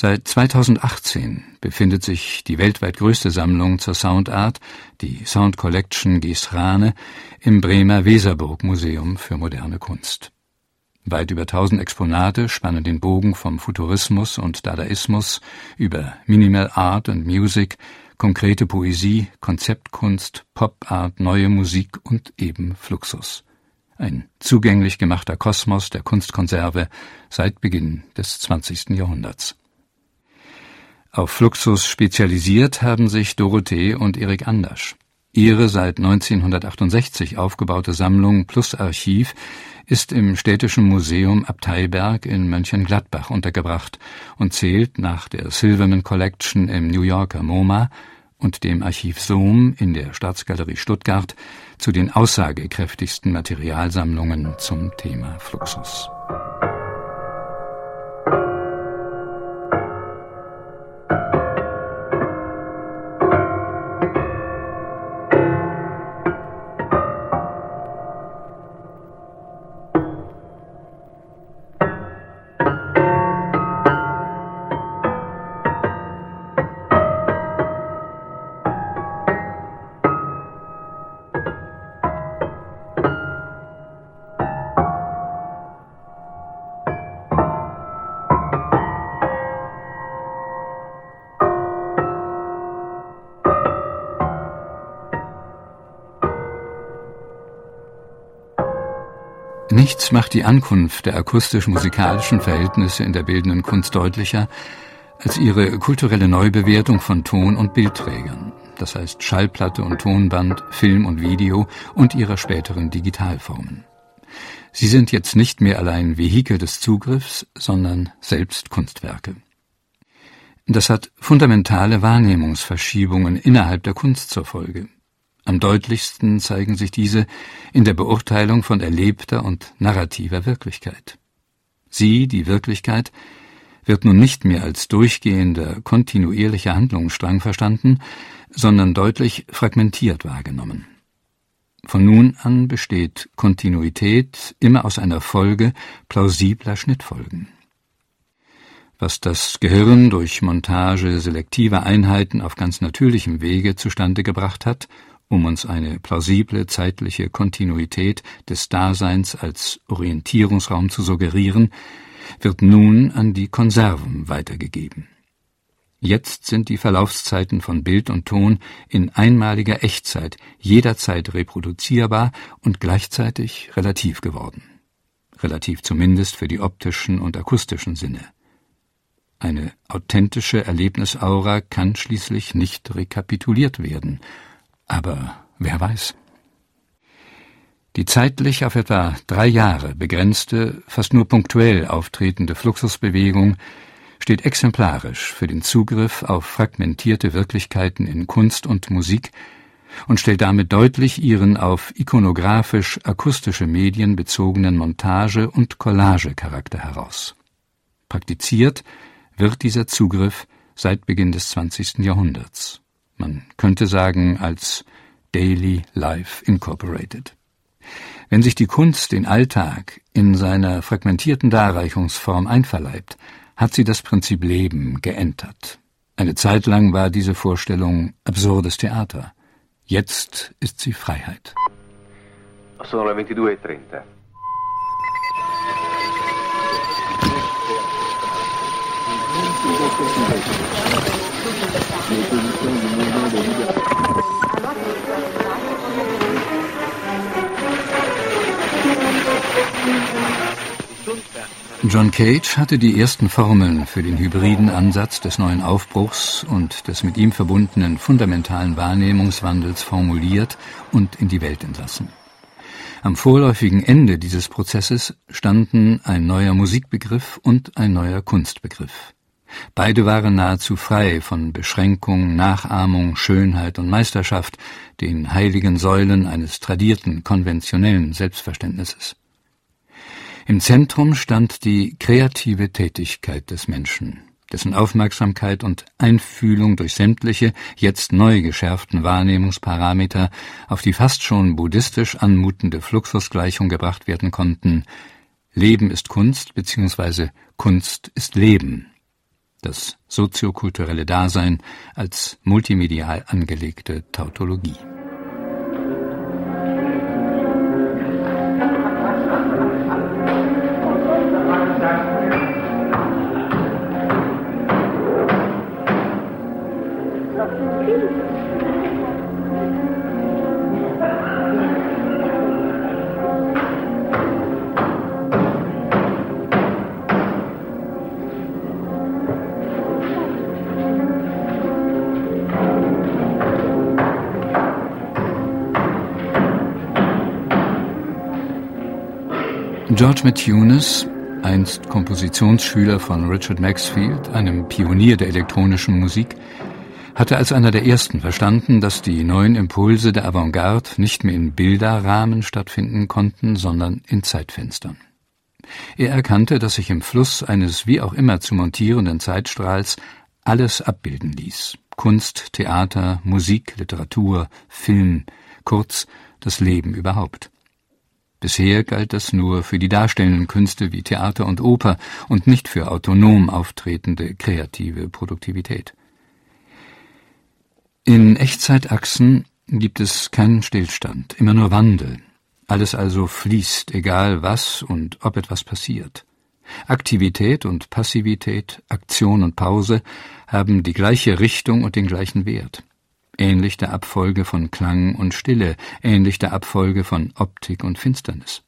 Seit 2018 befindet sich die weltweit größte Sammlung zur Soundart, die Sound Collection Gisrane, im Bremer Weserburg Museum für moderne Kunst. Weit über tausend Exponate spannen den Bogen vom Futurismus und Dadaismus über Minimal Art und Music konkrete Poesie, Konzeptkunst, Pop-Art, neue Musik und eben Fluxus. Ein zugänglich gemachter Kosmos der Kunstkonserve seit Beginn des 20. Jahrhunderts. Auf Fluxus spezialisiert haben sich Dorothee und Erik Andersch. Ihre seit 1968 aufgebaute Sammlung Plus Archiv ist im Städtischen Museum Abteiberg in Mönchengladbach untergebracht und zählt nach der Silverman Collection im New Yorker MoMA und dem Archiv Sohm in der Staatsgalerie Stuttgart zu den aussagekräftigsten Materialsammlungen zum Thema Fluxus. Nichts macht die Ankunft der akustisch-musikalischen Verhältnisse in der bildenden Kunst deutlicher als ihre kulturelle Neubewertung von Ton- und Bildträgern, das heißt Schallplatte und Tonband, Film und Video und ihrer späteren Digitalformen. Sie sind jetzt nicht mehr allein Vehikel des Zugriffs, sondern selbst Kunstwerke. Das hat fundamentale Wahrnehmungsverschiebungen innerhalb der Kunst zur Folge. Am deutlichsten zeigen sich diese in der Beurteilung von erlebter und narrativer Wirklichkeit. Sie, die Wirklichkeit, wird nun nicht mehr als durchgehender, kontinuierlicher Handlungsstrang verstanden, sondern deutlich fragmentiert wahrgenommen. Von nun an besteht Kontinuität immer aus einer Folge plausibler Schnittfolgen. Was das Gehirn durch Montage selektiver Einheiten auf ganz natürlichem Wege zustande gebracht hat, um uns eine plausible zeitliche Kontinuität des Daseins als Orientierungsraum zu suggerieren, wird nun an die Konserven weitergegeben. Jetzt sind die Verlaufszeiten von Bild und Ton in einmaliger Echtzeit jederzeit reproduzierbar und gleichzeitig relativ geworden. Relativ zumindest für die optischen und akustischen Sinne. Eine authentische Erlebnisaura kann schließlich nicht rekapituliert werden. Aber wer weiß? Die zeitlich auf etwa drei Jahre begrenzte, fast nur punktuell auftretende Fluxusbewegung steht exemplarisch für den Zugriff auf fragmentierte Wirklichkeiten in Kunst und Musik und stellt damit deutlich ihren auf ikonografisch-akustische Medien bezogenen Montage- und Collagecharakter heraus. Praktiziert wird dieser Zugriff seit Beginn des 20. Jahrhunderts. Man könnte sagen als Daily Life Incorporated. Wenn sich die Kunst den Alltag in seiner fragmentierten Darreichungsform einverleibt, hat sie das Prinzip Leben geentert. Eine Zeit lang war diese Vorstellung absurdes Theater. Jetzt ist sie Freiheit. Sono le 22.30. John Cage hatte die ersten Formeln für den hybriden Ansatz des neuen Aufbruchs und des mit ihm verbundenen fundamentalen Wahrnehmungswandels formuliert und in die Welt entlassen. Am vorläufigen Ende dieses Prozesses standen ein neuer Musikbegriff und ein neuer Kunstbegriff. Beide waren nahezu frei von Beschränkung, Nachahmung, Schönheit und Meisterschaft, den heiligen Säulen eines tradierten, konventionellen Selbstverständnisses. Im Zentrum stand die kreative Tätigkeit des Menschen, dessen Aufmerksamkeit und Einfühlung durch sämtliche, jetzt neu geschärften Wahrnehmungsparameter auf die fast schon buddhistisch anmutende Fluxusgleichung gebracht werden konnten Leben ist Kunst bzw. Kunst ist Leben das soziokulturelle Dasein als multimedial angelegte Tautologie. George Matthews, einst Kompositionsschüler von Richard Maxfield, einem Pionier der elektronischen Musik, hatte als einer der ersten verstanden, dass die neuen Impulse der Avantgarde nicht mehr in Bilderrahmen stattfinden konnten, sondern in Zeitfenstern. Er erkannte, dass sich im Fluss eines wie auch immer zu montierenden Zeitstrahls alles abbilden ließ. Kunst, Theater, Musik, Literatur, Film, kurz das Leben überhaupt. Bisher galt das nur für die darstellenden Künste wie Theater und Oper und nicht für autonom auftretende kreative Produktivität. In Echtzeitachsen gibt es keinen Stillstand, immer nur Wandel. Alles also fließt, egal was und ob etwas passiert. Aktivität und Passivität, Aktion und Pause haben die gleiche Richtung und den gleichen Wert ähnlich der Abfolge von Klang und Stille, ähnlich der Abfolge von Optik und Finsternis.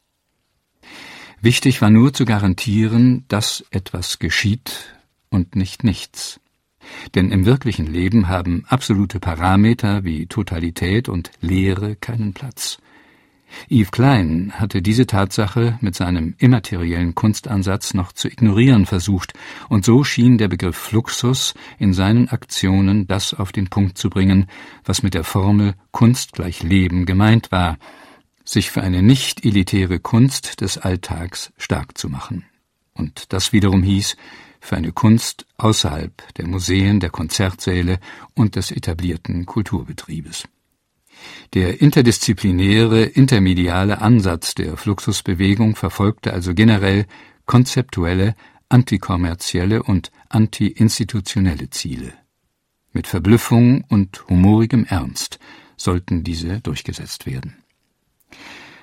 Wichtig war nur zu garantieren, dass etwas geschieht und nicht nichts. Denn im wirklichen Leben haben absolute Parameter wie Totalität und Leere keinen Platz. Yves Klein hatte diese Tatsache mit seinem immateriellen Kunstansatz noch zu ignorieren versucht, und so schien der Begriff Fluxus in seinen Aktionen das auf den Punkt zu bringen, was mit der Formel Kunst gleich Leben gemeint war, sich für eine nicht elitäre Kunst des Alltags stark zu machen. Und das wiederum hieß, für eine Kunst außerhalb der Museen, der Konzertsäle und des etablierten Kulturbetriebes. Der interdisziplinäre, intermediale Ansatz der Fluxusbewegung verfolgte also generell konzeptuelle, antikommerzielle und antiinstitutionelle Ziele. Mit Verblüffung und humorigem Ernst sollten diese durchgesetzt werden.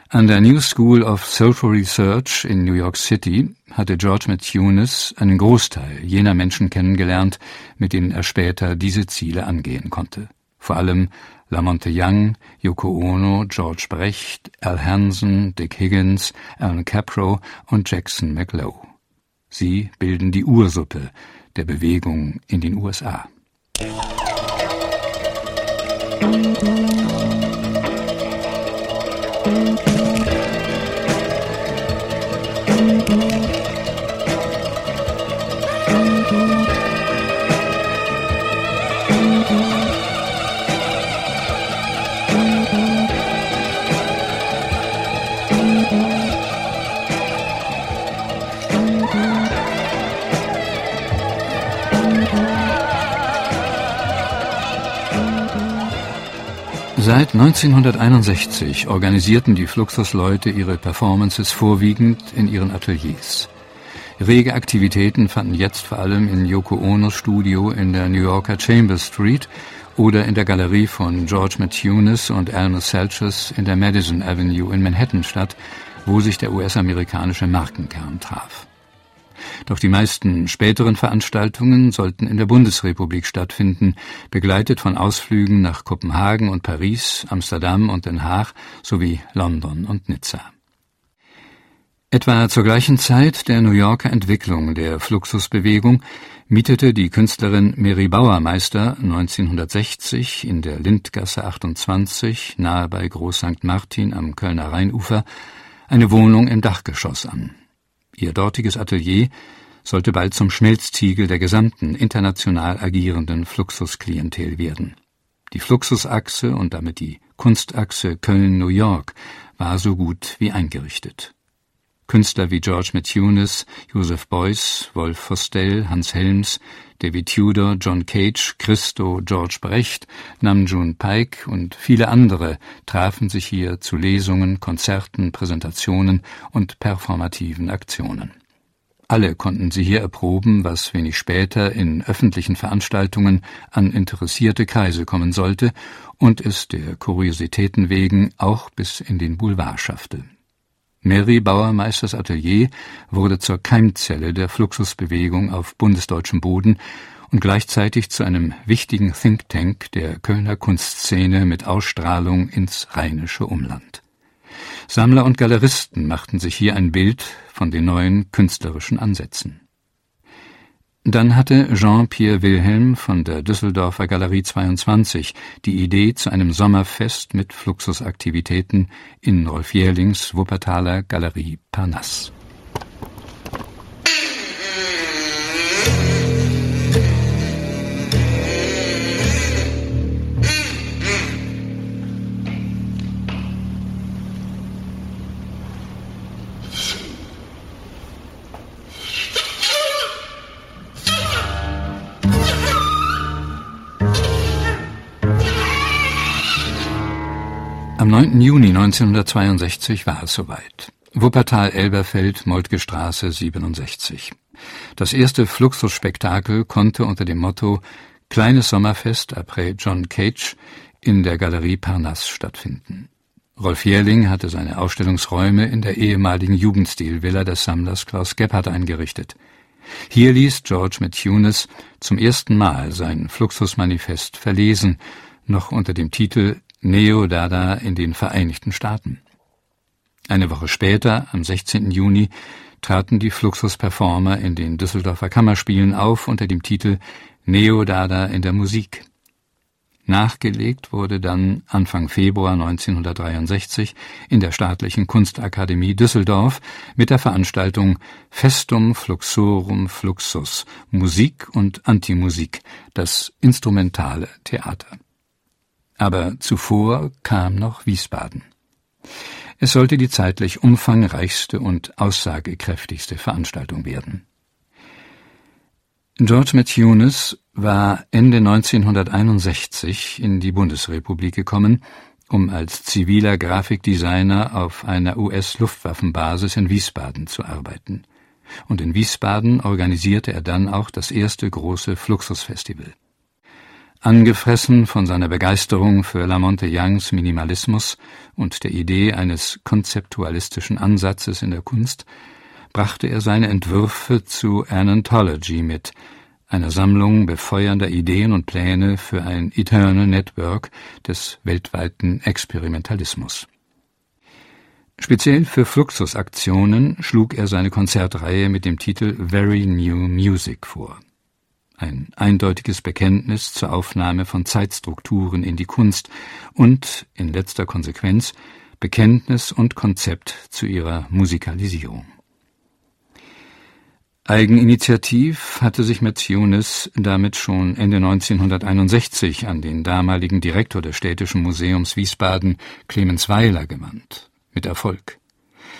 An der New School of Social Research in New York City hatte George Matthews einen Großteil jener Menschen kennengelernt, mit denen er später diese Ziele angehen konnte. Vor allem Lamonte Young, Yoko Ono, George Brecht, Al Hansen, Dick Higgins, Alan Capro und Jackson McLow. Sie bilden die Ursuppe der Bewegung in den USA. Seit 1961 organisierten die Fluxus-Leute ihre Performances vorwiegend in ihren Ateliers. Rege Aktivitäten fanden jetzt vor allem in Yoko Onos Studio in der New Yorker Chambers Street oder in der Galerie von George Matthews und Elmer Selchus in der Madison Avenue in Manhattan statt, wo sich der US-amerikanische Markenkern traf. Doch die meisten späteren Veranstaltungen sollten in der Bundesrepublik stattfinden, begleitet von Ausflügen nach Kopenhagen und Paris, Amsterdam und Den Haag sowie London und Nizza. Etwa zur gleichen Zeit der New Yorker Entwicklung der Fluxusbewegung mietete die Künstlerin Mary Bauermeister 1960 in der Lindgasse 28 nahe bei Groß St. Martin am Kölner Rheinufer eine Wohnung im Dachgeschoss an. Ihr dortiges Atelier sollte bald zum Schmelztiegel der gesamten international agierenden Fluxus-Klientel werden. Die Fluxusachse und damit die Kunstachse Köln-New York war so gut wie eingerichtet. Künstler wie George Matthews, Joseph Beuys, Wolf Fostel, Hans Helms, David Tudor, John Cage, Christo, George Brecht, Namjoon Paik und viele andere trafen sich hier zu Lesungen, Konzerten, Präsentationen und performativen Aktionen. Alle konnten sie hier erproben, was wenig später in öffentlichen Veranstaltungen an interessierte Kreise kommen sollte und es der Kuriositäten wegen auch bis in den Boulevard schaffte. Mary Bauermeisters Atelier wurde zur Keimzelle der Fluxusbewegung auf bundesdeutschem Boden und gleichzeitig zu einem wichtigen Think Tank der Kölner Kunstszene mit Ausstrahlung ins rheinische Umland. Sammler und Galeristen machten sich hier ein Bild von den neuen künstlerischen Ansätzen. Dann hatte Jean-Pierre Wilhelm von der Düsseldorfer Galerie 22 die Idee zu einem Sommerfest mit Fluxusaktivitäten in Rolf Jährlings Wuppertaler Galerie Parnasse. Am 9. Juni 1962 war es soweit. Wuppertal-Elberfeld, Moltke Straße 67. Das erste Fluxus-Spektakel konnte unter dem Motto Kleines Sommerfest après John Cage in der Galerie Parnasse stattfinden. Rolf Jährling hatte seine Ausstellungsräume in der ehemaligen Jugendstilvilla des Sammlers Klaus Gebhardt eingerichtet. Hier ließ George Matthews zum ersten Mal sein Fluxus-Manifest verlesen, noch unter dem Titel Neo-Dada in den Vereinigten Staaten. Eine Woche später, am 16. Juni, traten die Fluxus Performer in den Düsseldorfer Kammerspielen auf unter dem Titel Neodada in der Musik. Nachgelegt wurde dann Anfang Februar 1963 in der Staatlichen Kunstakademie Düsseldorf mit der Veranstaltung Festum Fluxorum Fluxus Musik und Antimusik, das instrumentale Theater. Aber zuvor kam noch Wiesbaden. Es sollte die zeitlich umfangreichste und aussagekräftigste Veranstaltung werden. George Matthews war Ende 1961 in die Bundesrepublik gekommen, um als ziviler Grafikdesigner auf einer US-Luftwaffenbasis in Wiesbaden zu arbeiten. Und in Wiesbaden organisierte er dann auch das erste große Fluxusfestival. Angefressen von seiner Begeisterung für Lamonte Youngs Minimalismus und der Idee eines konzeptualistischen Ansatzes in der Kunst, brachte er seine Entwürfe zu Anthology mit, einer Sammlung befeuernder Ideen und Pläne für ein Eternal Network des weltweiten Experimentalismus. Speziell für Fluxusaktionen schlug er seine Konzertreihe mit dem Titel Very New Music vor. Ein eindeutiges Bekenntnis zur Aufnahme von Zeitstrukturen in die Kunst und, in letzter Konsequenz, Bekenntnis und Konzept zu ihrer Musikalisierung. Eigeninitiativ hatte sich Metziunis damit schon Ende 1961 an den damaligen Direktor des Städtischen Museums Wiesbaden, Clemens Weiler, gewandt. Mit Erfolg.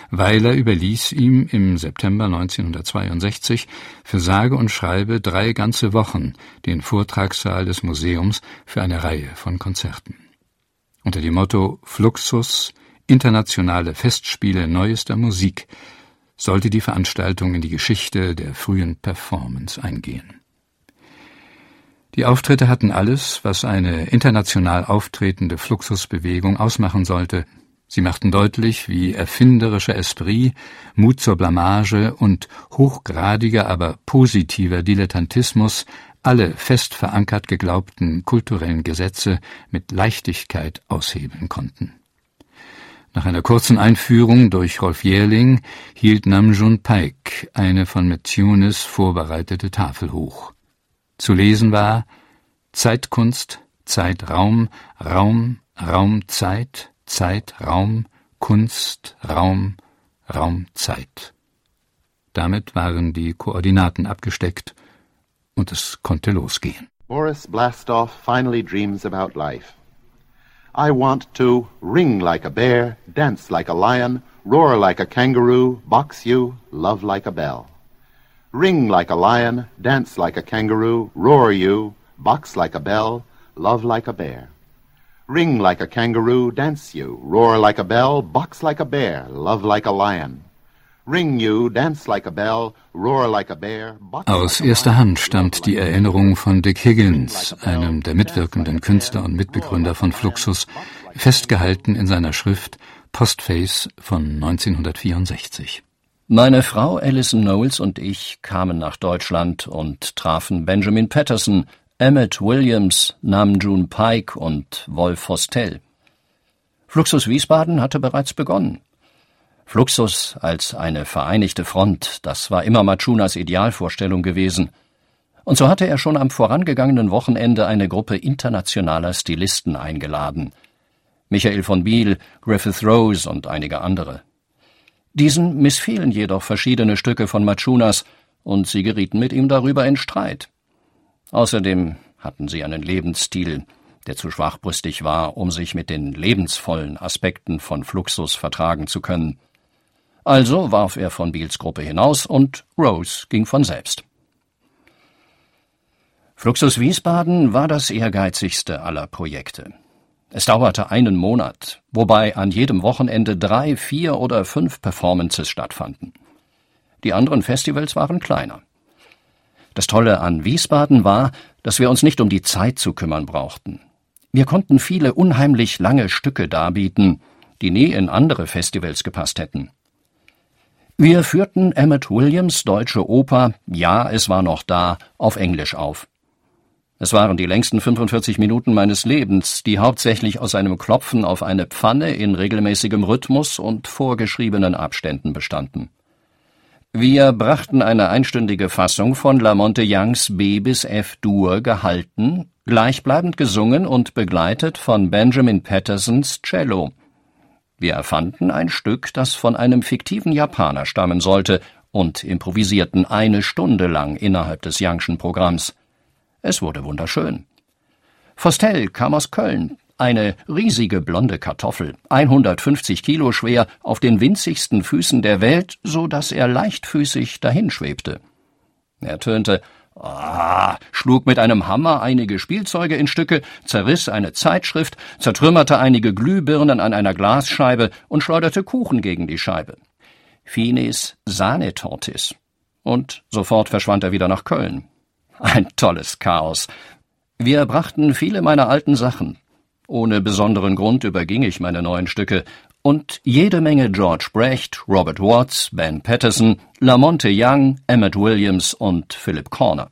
Weiler überließ ihm im September 1962 für sage und schreibe drei ganze Wochen den Vortragssaal des Museums für eine Reihe von Konzerten. Unter dem Motto Fluxus Internationale Festspiele neuester Musik sollte die Veranstaltung in die Geschichte der frühen Performance eingehen. Die Auftritte hatten alles, was eine international auftretende Fluxusbewegung ausmachen sollte. Sie machten deutlich, wie erfinderischer Esprit, Mut zur Blamage und hochgradiger, aber positiver Dilettantismus alle fest verankert geglaubten kulturellen Gesetze mit Leichtigkeit aushebeln konnten. Nach einer kurzen Einführung durch Rolf Jährling hielt Namjoon Paik eine von Metzunis vorbereitete Tafel hoch. Zu lesen war Zeitkunst, Zeitraum, Raum, Raumzeit, Zeitraum, Kunst, Raum, Raumzeit. Damit waren die Koordinaten abgesteckt und es konnte losgehen. Boris Blastoff finally dreams about life. I want to ring like a bear, dance like a lion, roar like a kangaroo, box you, love like a bell. Ring like a lion, dance like a kangaroo, roar you, box like a bell, love like a bear. Ring like a kangaroo, dance you, roar like a bell, box like a bear, love like a lion. Aus erster Hand stammt die Erinnerung von Dick Higgins, einem der mitwirkenden Künstler und Mitbegründer von Fluxus, festgehalten in seiner Schrift Postface von 1964. Meine Frau Alison Knowles und ich kamen nach Deutschland und trafen Benjamin Patterson, Emmett Williams, Namjoon Pike und Wolf Hostel. Fluxus Wiesbaden hatte bereits begonnen. Fluxus als eine vereinigte Front, das war immer Machunas Idealvorstellung gewesen. Und so hatte er schon am vorangegangenen Wochenende eine Gruppe internationaler Stilisten eingeladen. Michael von Biel, Griffith Rose und einige andere. Diesen missfielen jedoch verschiedene Stücke von Machunas, und sie gerieten mit ihm darüber in Streit. Außerdem hatten sie einen Lebensstil, der zu schwachbrüstig war, um sich mit den lebensvollen Aspekten von Fluxus vertragen zu können. Also warf er von Beals Gruppe hinaus und Rose ging von selbst. Fluxus Wiesbaden war das ehrgeizigste aller Projekte. Es dauerte einen Monat, wobei an jedem Wochenende drei, vier oder fünf Performances stattfanden. Die anderen Festivals waren kleiner. Das Tolle an Wiesbaden war, dass wir uns nicht um die Zeit zu kümmern brauchten. Wir konnten viele unheimlich lange Stücke darbieten, die nie in andere Festivals gepasst hätten. Wir führten Emmett Williams deutsche Oper Ja, es war noch da auf Englisch auf. Es waren die längsten 45 Minuten meines Lebens, die hauptsächlich aus einem Klopfen auf eine Pfanne in regelmäßigem Rhythmus und vorgeschriebenen Abständen bestanden. Wir brachten eine einstündige Fassung von Lamonte Youngs B bis F Dur gehalten, gleichbleibend gesungen und begleitet von Benjamin Pattersons Cello. Wir erfanden ein Stück, das von einem fiktiven Japaner stammen sollte, und improvisierten eine Stunde lang innerhalb des Youngschen Programms. Es wurde wunderschön. Fostel kam aus Köln, eine riesige blonde Kartoffel, 150 Kilo schwer, auf den winzigsten Füßen der Welt, so dass er leichtfüßig dahinschwebte. Er tönte Ah, schlug mit einem Hammer einige Spielzeuge in Stücke, zerriss eine Zeitschrift, zertrümmerte einige Glühbirnen an einer Glasscheibe und schleuderte Kuchen gegen die Scheibe. Finis Sahnetortis. Und sofort verschwand er wieder nach Köln. Ein tolles Chaos. Wir brachten viele meiner alten Sachen. Ohne besonderen Grund überging ich meine neuen Stücke, und jede Menge George Brecht, Robert Watts, Ben Patterson, Lamonte Young, Emmett Williams und Philip Corner.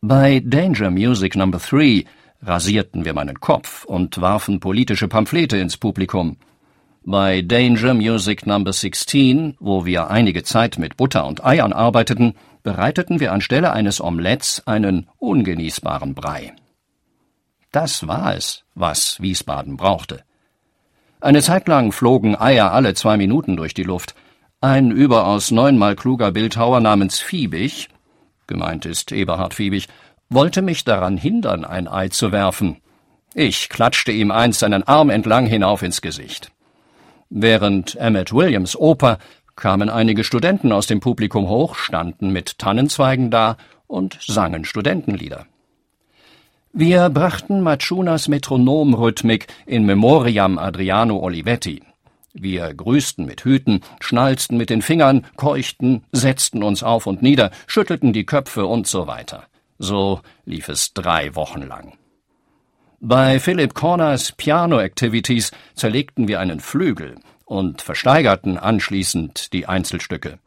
Bei Danger Music No. 3 rasierten wir meinen Kopf und warfen politische Pamphlete ins Publikum. Bei Danger Music No. 16, wo wir einige Zeit mit Butter und Eiern arbeiteten, bereiteten wir anstelle eines Omelettes einen ungenießbaren Brei. Das war es, was Wiesbaden brauchte. Eine Zeit lang flogen Eier alle zwei Minuten durch die Luft. Ein überaus neunmal kluger Bildhauer namens Fiebig, gemeint ist Eberhard Fiebig, wollte mich daran hindern, ein Ei zu werfen. Ich klatschte ihm einst seinen Arm entlang hinauf ins Gesicht. Während Emmett Williams Oper kamen einige Studenten aus dem Publikum hoch, standen mit Tannenzweigen da und sangen Studentenlieder. Wir brachten Machunas Metronomrhythmik in Memoriam Adriano Olivetti. Wir grüßten mit Hüten, schnalzten mit den Fingern, keuchten, setzten uns auf und nieder, schüttelten die Köpfe und so weiter. So lief es drei Wochen lang. Bei Philip Corners Piano Activities zerlegten wir einen Flügel und versteigerten anschließend die Einzelstücke.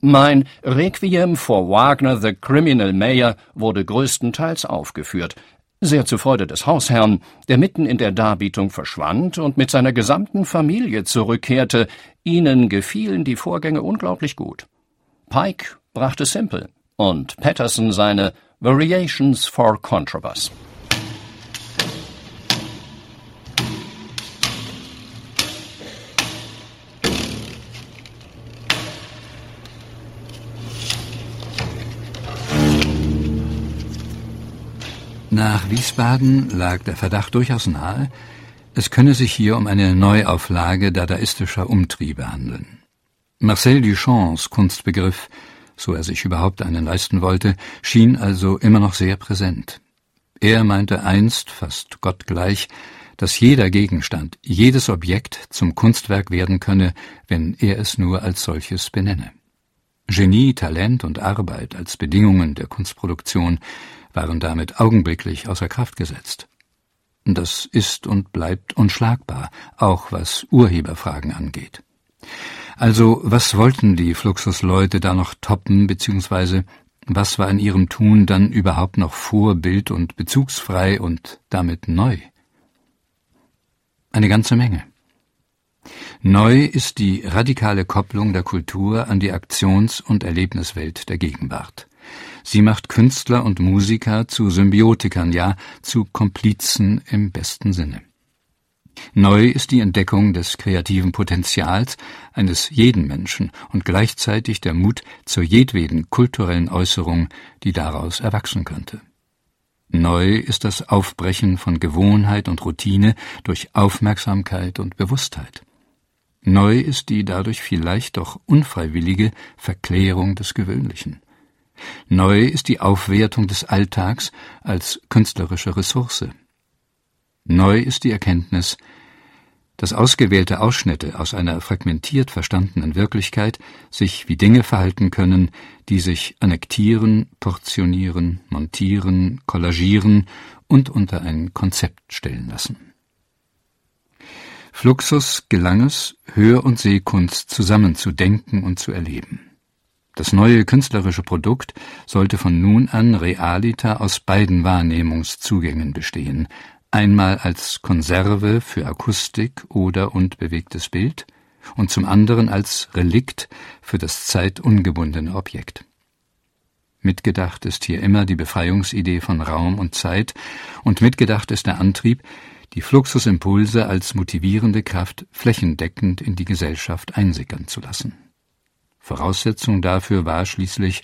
Mein Requiem for Wagner the Criminal Mayor wurde größtenteils aufgeführt, sehr zur Freude des Hausherrn, der mitten in der Darbietung verschwand und mit seiner gesamten Familie zurückkehrte. Ihnen gefielen die Vorgänge unglaublich gut. Pike brachte Simple und Patterson seine Variations for Contrabass. Nach Wiesbaden lag der Verdacht durchaus nahe, es könne sich hier um eine Neuauflage dadaistischer Umtriebe handeln. Marcel Duchamps Kunstbegriff, so er sich überhaupt einen leisten wollte, schien also immer noch sehr präsent. Er meinte einst, fast gottgleich, dass jeder Gegenstand, jedes Objekt zum Kunstwerk werden könne, wenn er es nur als solches benenne. Genie, Talent und Arbeit als Bedingungen der Kunstproduktion waren damit augenblicklich außer Kraft gesetzt. Das ist und bleibt unschlagbar, auch was Urheberfragen angeht. Also, was wollten die Fluxusleute da noch toppen, beziehungsweise was war in ihrem Tun dann überhaupt noch vorbild- und bezugsfrei und damit neu? Eine ganze Menge. Neu ist die radikale Kopplung der Kultur an die Aktions- und Erlebniswelt der Gegenwart. Sie macht Künstler und Musiker zu Symbiotikern, ja zu Komplizen im besten Sinne. Neu ist die Entdeckung des kreativen Potenzials eines jeden Menschen und gleichzeitig der Mut zur jedweden kulturellen Äußerung, die daraus erwachsen könnte. Neu ist das Aufbrechen von Gewohnheit und Routine durch Aufmerksamkeit und Bewusstheit. Neu ist die dadurch vielleicht doch unfreiwillige Verklärung des Gewöhnlichen. Neu ist die Aufwertung des Alltags als künstlerische Ressource. Neu ist die Erkenntnis, dass ausgewählte Ausschnitte aus einer fragmentiert verstandenen Wirklichkeit sich wie Dinge verhalten können, die sich annektieren, portionieren, montieren, kollagieren und unter ein Konzept stellen lassen. Fluxus gelang es, Hör- und Sehkunst zusammen zu denken und zu erleben. Das neue künstlerische Produkt sollte von nun an realiter aus beiden Wahrnehmungszugängen bestehen, einmal als Konserve für Akustik oder und bewegtes Bild und zum anderen als Relikt für das zeitungebundene Objekt. Mitgedacht ist hier immer die Befreiungsidee von Raum und Zeit und mitgedacht ist der Antrieb, die Fluxusimpulse als motivierende Kraft flächendeckend in die Gesellschaft einsickern zu lassen. Voraussetzung dafür war schließlich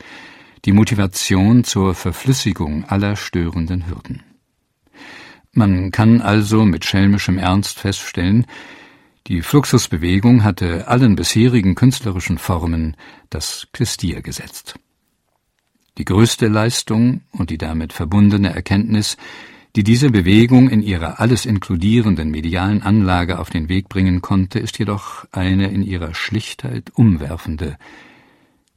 die Motivation zur Verflüssigung aller störenden Hürden. Man kann also mit schelmischem Ernst feststellen, die Fluxusbewegung hatte allen bisherigen künstlerischen Formen das Klistier gesetzt. Die größte Leistung und die damit verbundene Erkenntnis, die diese Bewegung in ihrer alles inkludierenden medialen Anlage auf den Weg bringen konnte, ist jedoch eine in ihrer Schlichtheit umwerfende.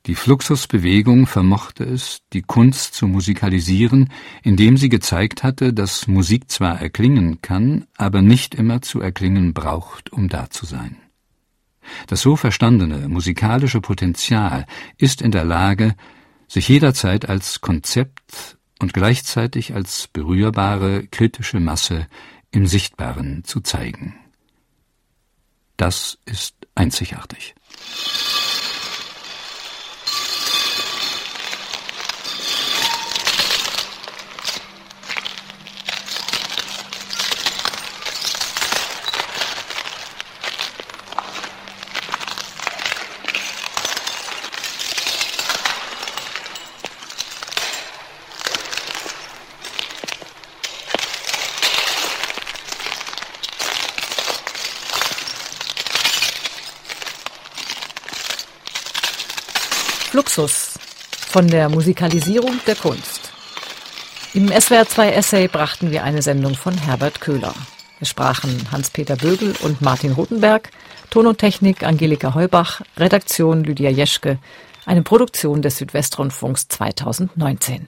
Die Fluxusbewegung vermochte es, die Kunst zu musikalisieren, indem sie gezeigt hatte, dass Musik zwar erklingen kann, aber nicht immer zu erklingen braucht, um da zu sein. Das so verstandene musikalische Potenzial ist in der Lage, sich jederzeit als Konzept und gleichzeitig als berührbare, kritische Masse im Sichtbaren zu zeigen. Das ist einzigartig. Fluxus von der Musikalisierung der Kunst. Im SWR2 Essay brachten wir eine Sendung von Herbert Köhler. Wir sprachen Hans-Peter Bögel und Martin Rotenberg, Ton und Technik Angelika Heubach, Redaktion Lydia Jeschke, eine Produktion des Südwestrundfunks 2019.